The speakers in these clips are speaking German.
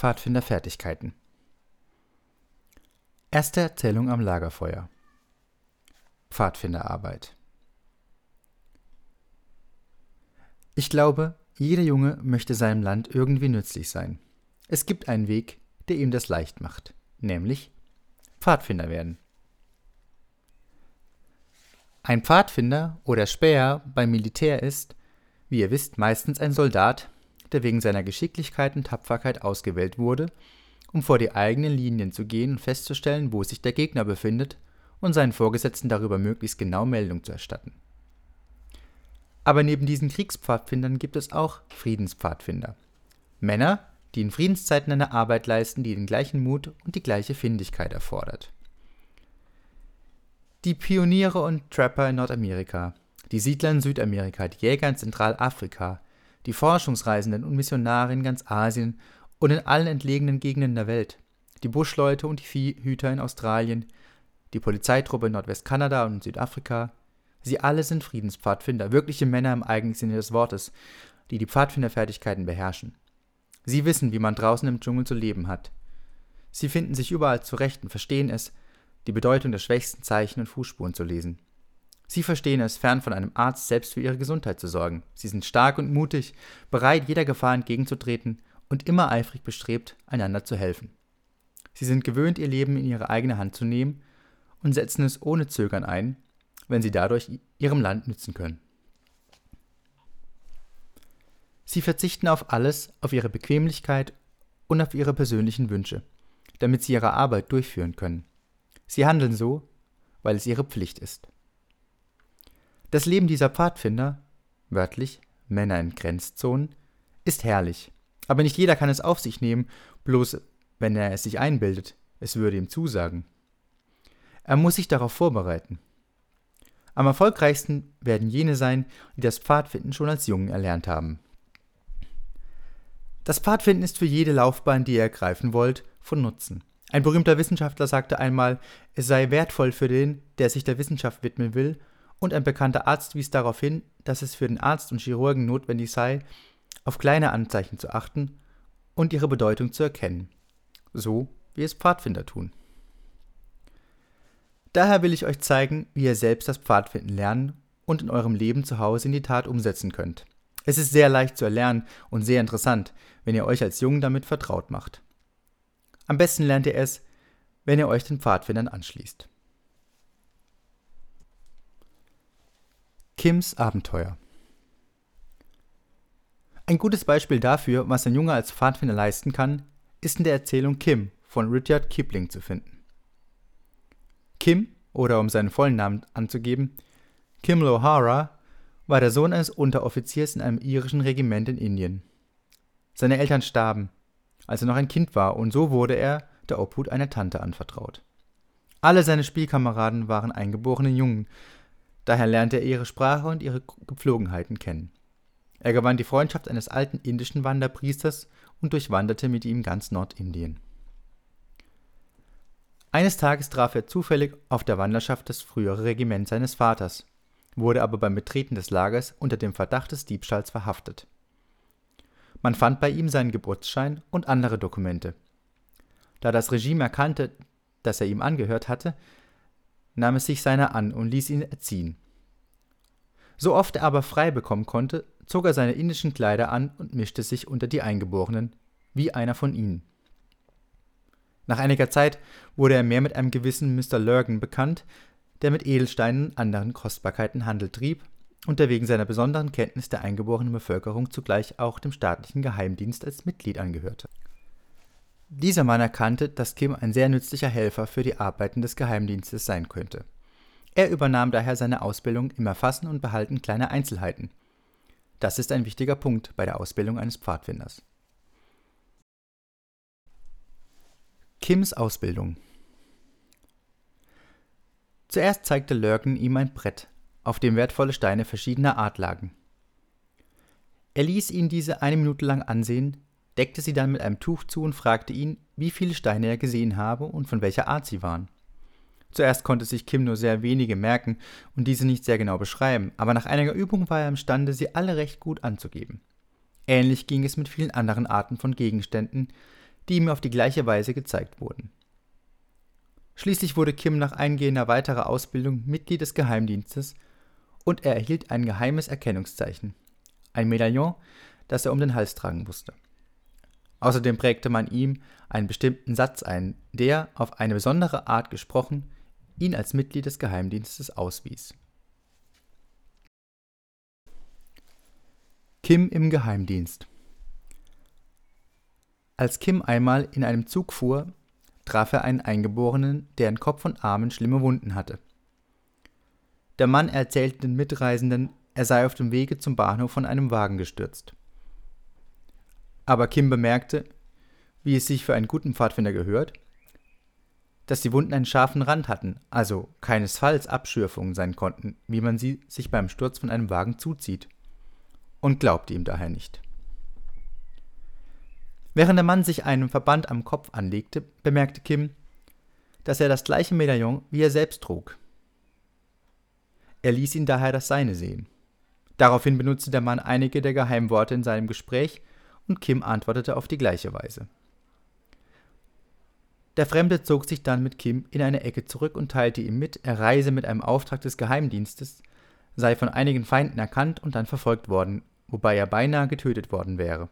Pfadfinderfertigkeiten. Erste Erzählung am Lagerfeuer. Pfadfinderarbeit. Ich glaube, jeder Junge möchte seinem Land irgendwie nützlich sein. Es gibt einen Weg, der ihm das leicht macht, nämlich Pfadfinder werden. Ein Pfadfinder oder Späher beim Militär ist, wie ihr wisst, meistens ein Soldat, der wegen seiner Geschicklichkeit und Tapferkeit ausgewählt wurde, um vor die eigenen Linien zu gehen und festzustellen, wo sich der Gegner befindet und seinen Vorgesetzten darüber möglichst genau Meldung zu erstatten. Aber neben diesen Kriegspfadfindern gibt es auch Friedenspfadfinder. Männer, die in Friedenszeiten eine Arbeit leisten, die den gleichen Mut und die gleiche Findigkeit erfordert. Die Pioniere und Trapper in Nordamerika, die Siedler in Südamerika, die Jäger in Zentralafrika, die Forschungsreisenden und Missionare in ganz Asien und in allen entlegenen Gegenden der Welt, die Buschleute und die Viehhüter in Australien, die Polizeitruppe in Nordwestkanada und Südafrika, sie alle sind Friedenspfadfinder, wirkliche Männer im eigentlichen Sinne des Wortes, die die Pfadfinderfertigkeiten beherrschen. Sie wissen, wie man draußen im Dschungel zu leben hat. Sie finden sich überall zurecht und verstehen es, die Bedeutung der schwächsten Zeichen und Fußspuren zu lesen. Sie verstehen es, fern von einem Arzt selbst für ihre Gesundheit zu sorgen. Sie sind stark und mutig, bereit, jeder Gefahr entgegenzutreten und immer eifrig bestrebt, einander zu helfen. Sie sind gewöhnt, ihr Leben in ihre eigene Hand zu nehmen und setzen es ohne Zögern ein, wenn sie dadurch ihrem Land nützen können. Sie verzichten auf alles, auf ihre Bequemlichkeit und auf ihre persönlichen Wünsche, damit sie ihre Arbeit durchführen können. Sie handeln so, weil es ihre Pflicht ist. Das Leben dieser Pfadfinder, wörtlich Männer in Grenzzonen, ist herrlich, aber nicht jeder kann es auf sich nehmen, bloß wenn er es sich einbildet, es würde ihm zusagen. Er muss sich darauf vorbereiten. Am erfolgreichsten werden jene sein, die das Pfadfinden schon als Jungen erlernt haben. Das Pfadfinden ist für jede Laufbahn, die ihr ergreifen wollt, von Nutzen. Ein berühmter Wissenschaftler sagte einmal, es sei wertvoll für den, der sich der Wissenschaft widmen will, und ein bekannter Arzt wies darauf hin, dass es für den Arzt und Chirurgen notwendig sei, auf kleine Anzeichen zu achten und ihre Bedeutung zu erkennen, so wie es Pfadfinder tun. Daher will ich euch zeigen, wie ihr selbst das Pfadfinden lernen und in eurem Leben zu Hause in die Tat umsetzen könnt. Es ist sehr leicht zu erlernen und sehr interessant, wenn ihr euch als Jungen damit vertraut macht. Am besten lernt ihr es, wenn ihr euch den Pfadfindern anschließt. Kims Abenteuer. Ein gutes Beispiel dafür, was ein Junge als Pfadfinder leisten kann, ist in der Erzählung Kim von Rudyard Kipling zu finden. Kim, oder um seinen vollen Namen anzugeben, Kim Lohara, war der Sohn eines Unteroffiziers in einem irischen Regiment in Indien. Seine Eltern starben, als er noch ein Kind war, und so wurde er der Obhut einer Tante anvertraut. Alle seine Spielkameraden waren eingeborene Jungen, Daher lernte er ihre Sprache und ihre Gepflogenheiten kennen. Er gewann die Freundschaft eines alten indischen Wanderpriesters und durchwanderte mit ihm ganz Nordindien. Eines Tages traf er zufällig auf der Wanderschaft das frühere Regiment seines Vaters, wurde aber beim Betreten des Lagers unter dem Verdacht des Diebstahls verhaftet. Man fand bei ihm seinen Geburtsschein und andere Dokumente. Da das Regime erkannte, dass er ihm angehört hatte, nahm es sich seiner an und ließ ihn erziehen. So oft er aber frei bekommen konnte, zog er seine indischen Kleider an und mischte sich unter die Eingeborenen, wie einer von ihnen. Nach einiger Zeit wurde er mehr mit einem gewissen Mr. Lurgan bekannt, der mit Edelsteinen und anderen Kostbarkeiten Handel trieb und der wegen seiner besonderen Kenntnis der eingeborenen Bevölkerung zugleich auch dem staatlichen Geheimdienst als Mitglied angehörte. Dieser Mann erkannte, dass Kim ein sehr nützlicher Helfer für die Arbeiten des Geheimdienstes sein könnte. Er übernahm daher seine Ausbildung im Erfassen und Behalten kleiner Einzelheiten. Das ist ein wichtiger Punkt bei der Ausbildung eines Pfadfinders. Kims Ausbildung Zuerst zeigte Lurken ihm ein Brett, auf dem wertvolle Steine verschiedener Art lagen. Er ließ ihn diese eine Minute lang ansehen, deckte sie dann mit einem Tuch zu und fragte ihn, wie viele Steine er gesehen habe und von welcher Art sie waren. Zuerst konnte sich Kim nur sehr wenige merken und diese nicht sehr genau beschreiben, aber nach einiger Übung war er imstande, sie alle recht gut anzugeben. Ähnlich ging es mit vielen anderen Arten von Gegenständen, die ihm auf die gleiche Weise gezeigt wurden. Schließlich wurde Kim nach eingehender weiterer Ausbildung Mitglied des Geheimdienstes und er erhielt ein geheimes Erkennungszeichen, ein Medaillon, das er um den Hals tragen musste. Außerdem prägte man ihm einen bestimmten Satz ein, der, auf eine besondere Art gesprochen, ihn als Mitglied des Geheimdienstes auswies. Kim im Geheimdienst Als Kim einmal in einem Zug fuhr, traf er einen Eingeborenen, der in Kopf und Armen schlimme Wunden hatte. Der Mann erzählte den Mitreisenden, er sei auf dem Wege zum Bahnhof von einem Wagen gestürzt. Aber Kim bemerkte, wie es sich für einen guten Pfadfinder gehört, dass die Wunden einen scharfen Rand hatten, also keinesfalls Abschürfungen sein konnten, wie man sie sich beim Sturz von einem Wagen zuzieht, und glaubte ihm daher nicht. Während der Mann sich einen Verband am Kopf anlegte, bemerkte Kim, dass er das gleiche Medaillon wie er selbst trug. Er ließ ihn daher das seine sehen. Daraufhin benutzte der Mann einige der Geheimworte in seinem Gespräch und Kim antwortete auf die gleiche Weise. Der Fremde zog sich dann mit Kim in eine Ecke zurück und teilte ihm mit, er reise mit einem Auftrag des Geheimdienstes, sei von einigen Feinden erkannt und dann verfolgt worden, wobei er beinahe getötet worden wäre.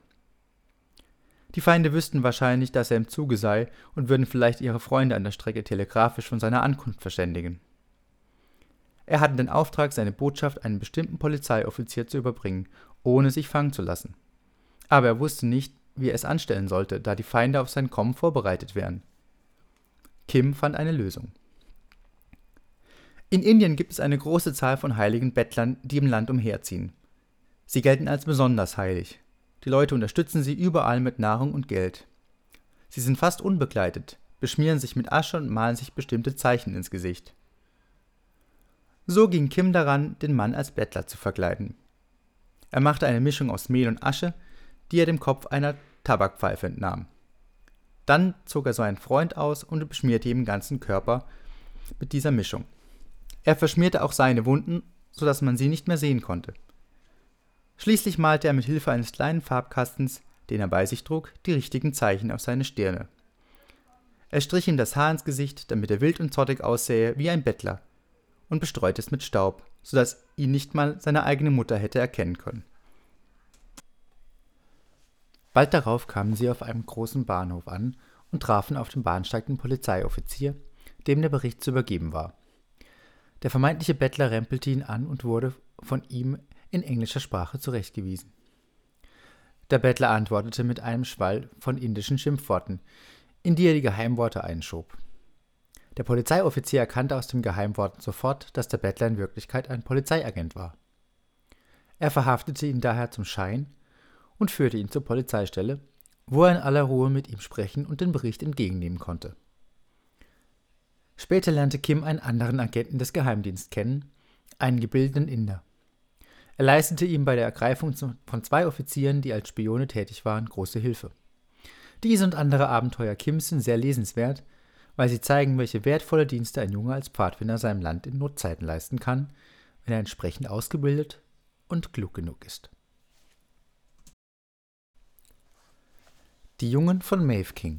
Die Feinde wüssten wahrscheinlich, dass er im Zuge sei und würden vielleicht ihre Freunde an der Strecke telegrafisch von seiner Ankunft verständigen. Er hatte den Auftrag, seine Botschaft einem bestimmten Polizeioffizier zu überbringen, ohne sich fangen zu lassen. Aber er wusste nicht, wie er es anstellen sollte, da die Feinde auf sein Kommen vorbereitet wären. Kim fand eine Lösung. In Indien gibt es eine große Zahl von heiligen Bettlern, die im Land umherziehen. Sie gelten als besonders heilig. Die Leute unterstützen sie überall mit Nahrung und Geld. Sie sind fast unbegleitet, beschmieren sich mit Asche und malen sich bestimmte Zeichen ins Gesicht. So ging Kim daran, den Mann als Bettler zu verkleiden. Er machte eine Mischung aus Mehl und Asche, die er dem Kopf einer Tabakpfeife entnahm. Dann zog er so einen Freund aus und beschmierte ihm den ganzen Körper mit dieser Mischung. Er verschmierte auch seine Wunden, so dass man sie nicht mehr sehen konnte. Schließlich malte er mit Hilfe eines kleinen Farbkastens, den er bei sich trug, die richtigen Zeichen auf seine Stirne. Er strich ihm das Haar ins Gesicht, damit er wild und zottig aussähe wie ein Bettler, und bestreute es mit Staub, so dass ihn nicht mal seine eigene Mutter hätte erkennen können. Bald darauf kamen sie auf einem großen Bahnhof an und trafen auf dem Bahnsteig den Polizeioffizier, dem der Bericht zu übergeben war. Der vermeintliche Bettler rempelte ihn an und wurde von ihm in englischer Sprache zurechtgewiesen. Der Bettler antwortete mit einem Schwall von indischen Schimpfworten, in die er die Geheimworte einschob. Der Polizeioffizier erkannte aus den Geheimworten sofort, dass der Bettler in Wirklichkeit ein Polizeiagent war. Er verhaftete ihn daher zum Schein und führte ihn zur Polizeistelle, wo er in aller Ruhe mit ihm sprechen und den Bericht entgegennehmen konnte. Später lernte Kim einen anderen Agenten des Geheimdienstes kennen, einen gebildeten Inder. Er leistete ihm bei der Ergreifung von zwei Offizieren, die als Spione tätig waren, große Hilfe. Diese und andere Abenteuer Kims sind sehr lesenswert, weil sie zeigen, welche wertvolle Dienste ein Junge als Pfadfinder seinem Land in Notzeiten leisten kann, wenn er entsprechend ausgebildet und klug genug ist. Die Jungen von Maeve King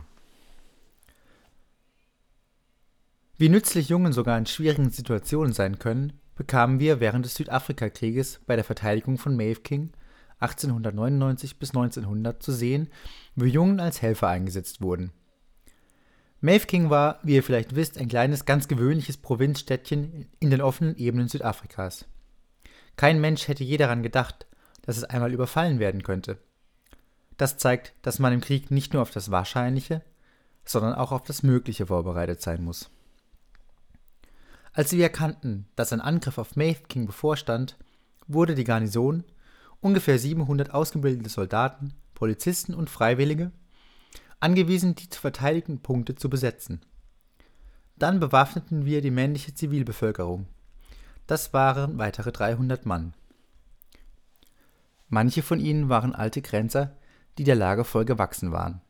Wie nützlich Jungen sogar in schwierigen Situationen sein können, bekamen wir während des Südafrikakrieges bei der Verteidigung von Maeve King 1899 bis 1900 zu sehen, wie Jungen als Helfer eingesetzt wurden. Maeve King war, wie ihr vielleicht wisst, ein kleines, ganz gewöhnliches Provinzstädtchen in den offenen Ebenen Südafrikas. Kein Mensch hätte je daran gedacht, dass es einmal überfallen werden könnte. Das zeigt, dass man im Krieg nicht nur auf das Wahrscheinliche, sondern auch auf das Mögliche vorbereitet sein muss. Als wir erkannten, dass ein Angriff auf Maeve King bevorstand, wurde die Garnison, ungefähr 700 ausgebildete Soldaten, Polizisten und Freiwillige, angewiesen, die zu verteidigenden Punkte zu besetzen. Dann bewaffneten wir die männliche Zivilbevölkerung. Das waren weitere 300 Mann. Manche von ihnen waren alte Grenzer, die der Lage voll gewachsen waren.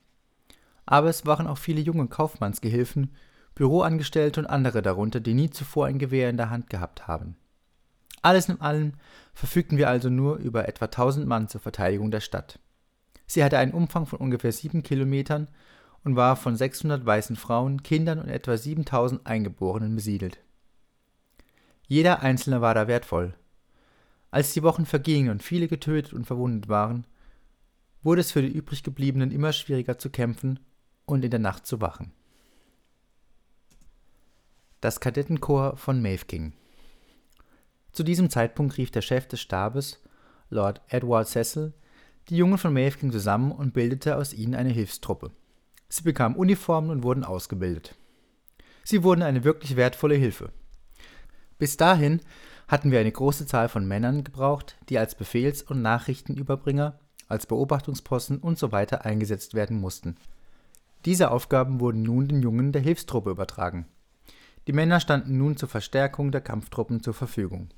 Aber es waren auch viele junge Kaufmannsgehilfen, Büroangestellte und andere darunter, die nie zuvor ein Gewehr in der Hand gehabt haben. Alles in allem verfügten wir also nur über etwa 1000 Mann zur Verteidigung der Stadt. Sie hatte einen Umfang von ungefähr sieben Kilometern und war von 600 weißen Frauen, Kindern und etwa 7000 Eingeborenen besiedelt. Jeder Einzelne war da wertvoll. Als die Wochen vergingen und viele getötet und verwundet waren, wurde es für die übriggebliebenen immer schwieriger zu kämpfen und in der Nacht zu wachen. Das Kadettenkorps von Mafeking Zu diesem Zeitpunkt rief der Chef des Stabes, Lord Edward Cecil, die Jungen von Mafeking zusammen und bildete aus ihnen eine Hilfstruppe. Sie bekamen Uniformen und wurden ausgebildet. Sie wurden eine wirklich wertvolle Hilfe. Bis dahin hatten wir eine große Zahl von Männern gebraucht, die als Befehls- und Nachrichtenüberbringer, als Beobachtungsposten usw. So eingesetzt werden mussten. Diese Aufgaben wurden nun den Jungen der Hilfstruppe übertragen. Die Männer standen nun zur Verstärkung der Kampftruppen zur Verfügung.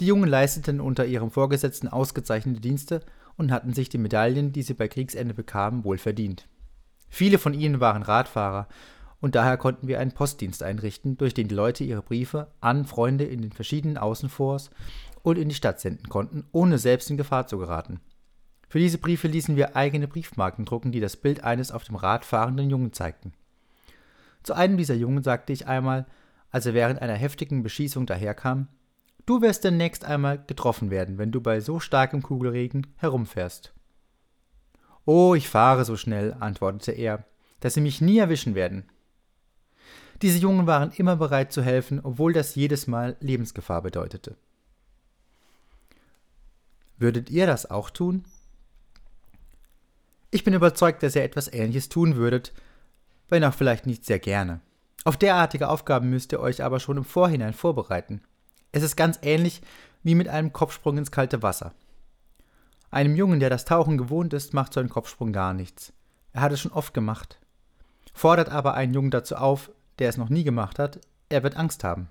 Die Jungen leisteten unter ihrem Vorgesetzten ausgezeichnete Dienste und hatten sich die Medaillen, die sie bei Kriegsende bekamen, wohl verdient. Viele von ihnen waren Radfahrer und daher konnten wir einen Postdienst einrichten, durch den die Leute ihre Briefe an Freunde in den verschiedenen Außenforts und in die Stadt senden konnten, ohne selbst in Gefahr zu geraten. Für diese Briefe ließen wir eigene Briefmarken drucken, die das Bild eines auf dem Rad fahrenden Jungen zeigten. Zu einem dieser Jungen sagte ich einmal, als er während einer heftigen Beschießung daherkam, Du wirst demnächst einmal getroffen werden, wenn du bei so starkem Kugelregen herumfährst. Oh, ich fahre so schnell, antwortete er, dass sie mich nie erwischen werden. Diese Jungen waren immer bereit zu helfen, obwohl das jedes Mal Lebensgefahr bedeutete. Würdet ihr das auch tun? Ich bin überzeugt, dass ihr etwas Ähnliches tun würdet, wenn auch vielleicht nicht sehr gerne. Auf derartige Aufgaben müsst ihr euch aber schon im Vorhinein vorbereiten. Es ist ganz ähnlich wie mit einem Kopfsprung ins kalte Wasser. Einem Jungen, der das Tauchen gewohnt ist, macht so ein Kopfsprung gar nichts. Er hat es schon oft gemacht. Fordert aber einen Jungen dazu auf, der es noch nie gemacht hat, er wird Angst haben.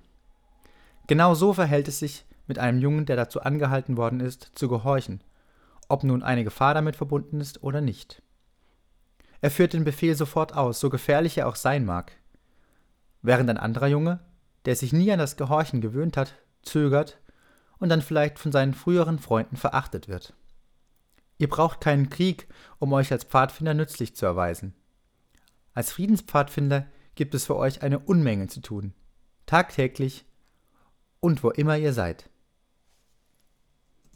Genau so verhält es sich mit einem Jungen, der dazu angehalten worden ist, zu gehorchen, ob nun eine Gefahr damit verbunden ist oder nicht. Er führt den Befehl sofort aus, so gefährlich er auch sein mag. Während ein anderer Junge, der sich nie an das Gehorchen gewöhnt hat, zögert und dann vielleicht von seinen früheren Freunden verachtet wird. Ihr braucht keinen Krieg, um euch als Pfadfinder nützlich zu erweisen. Als Friedenspfadfinder gibt es für euch eine Unmenge zu tun, tagtäglich und wo immer ihr seid.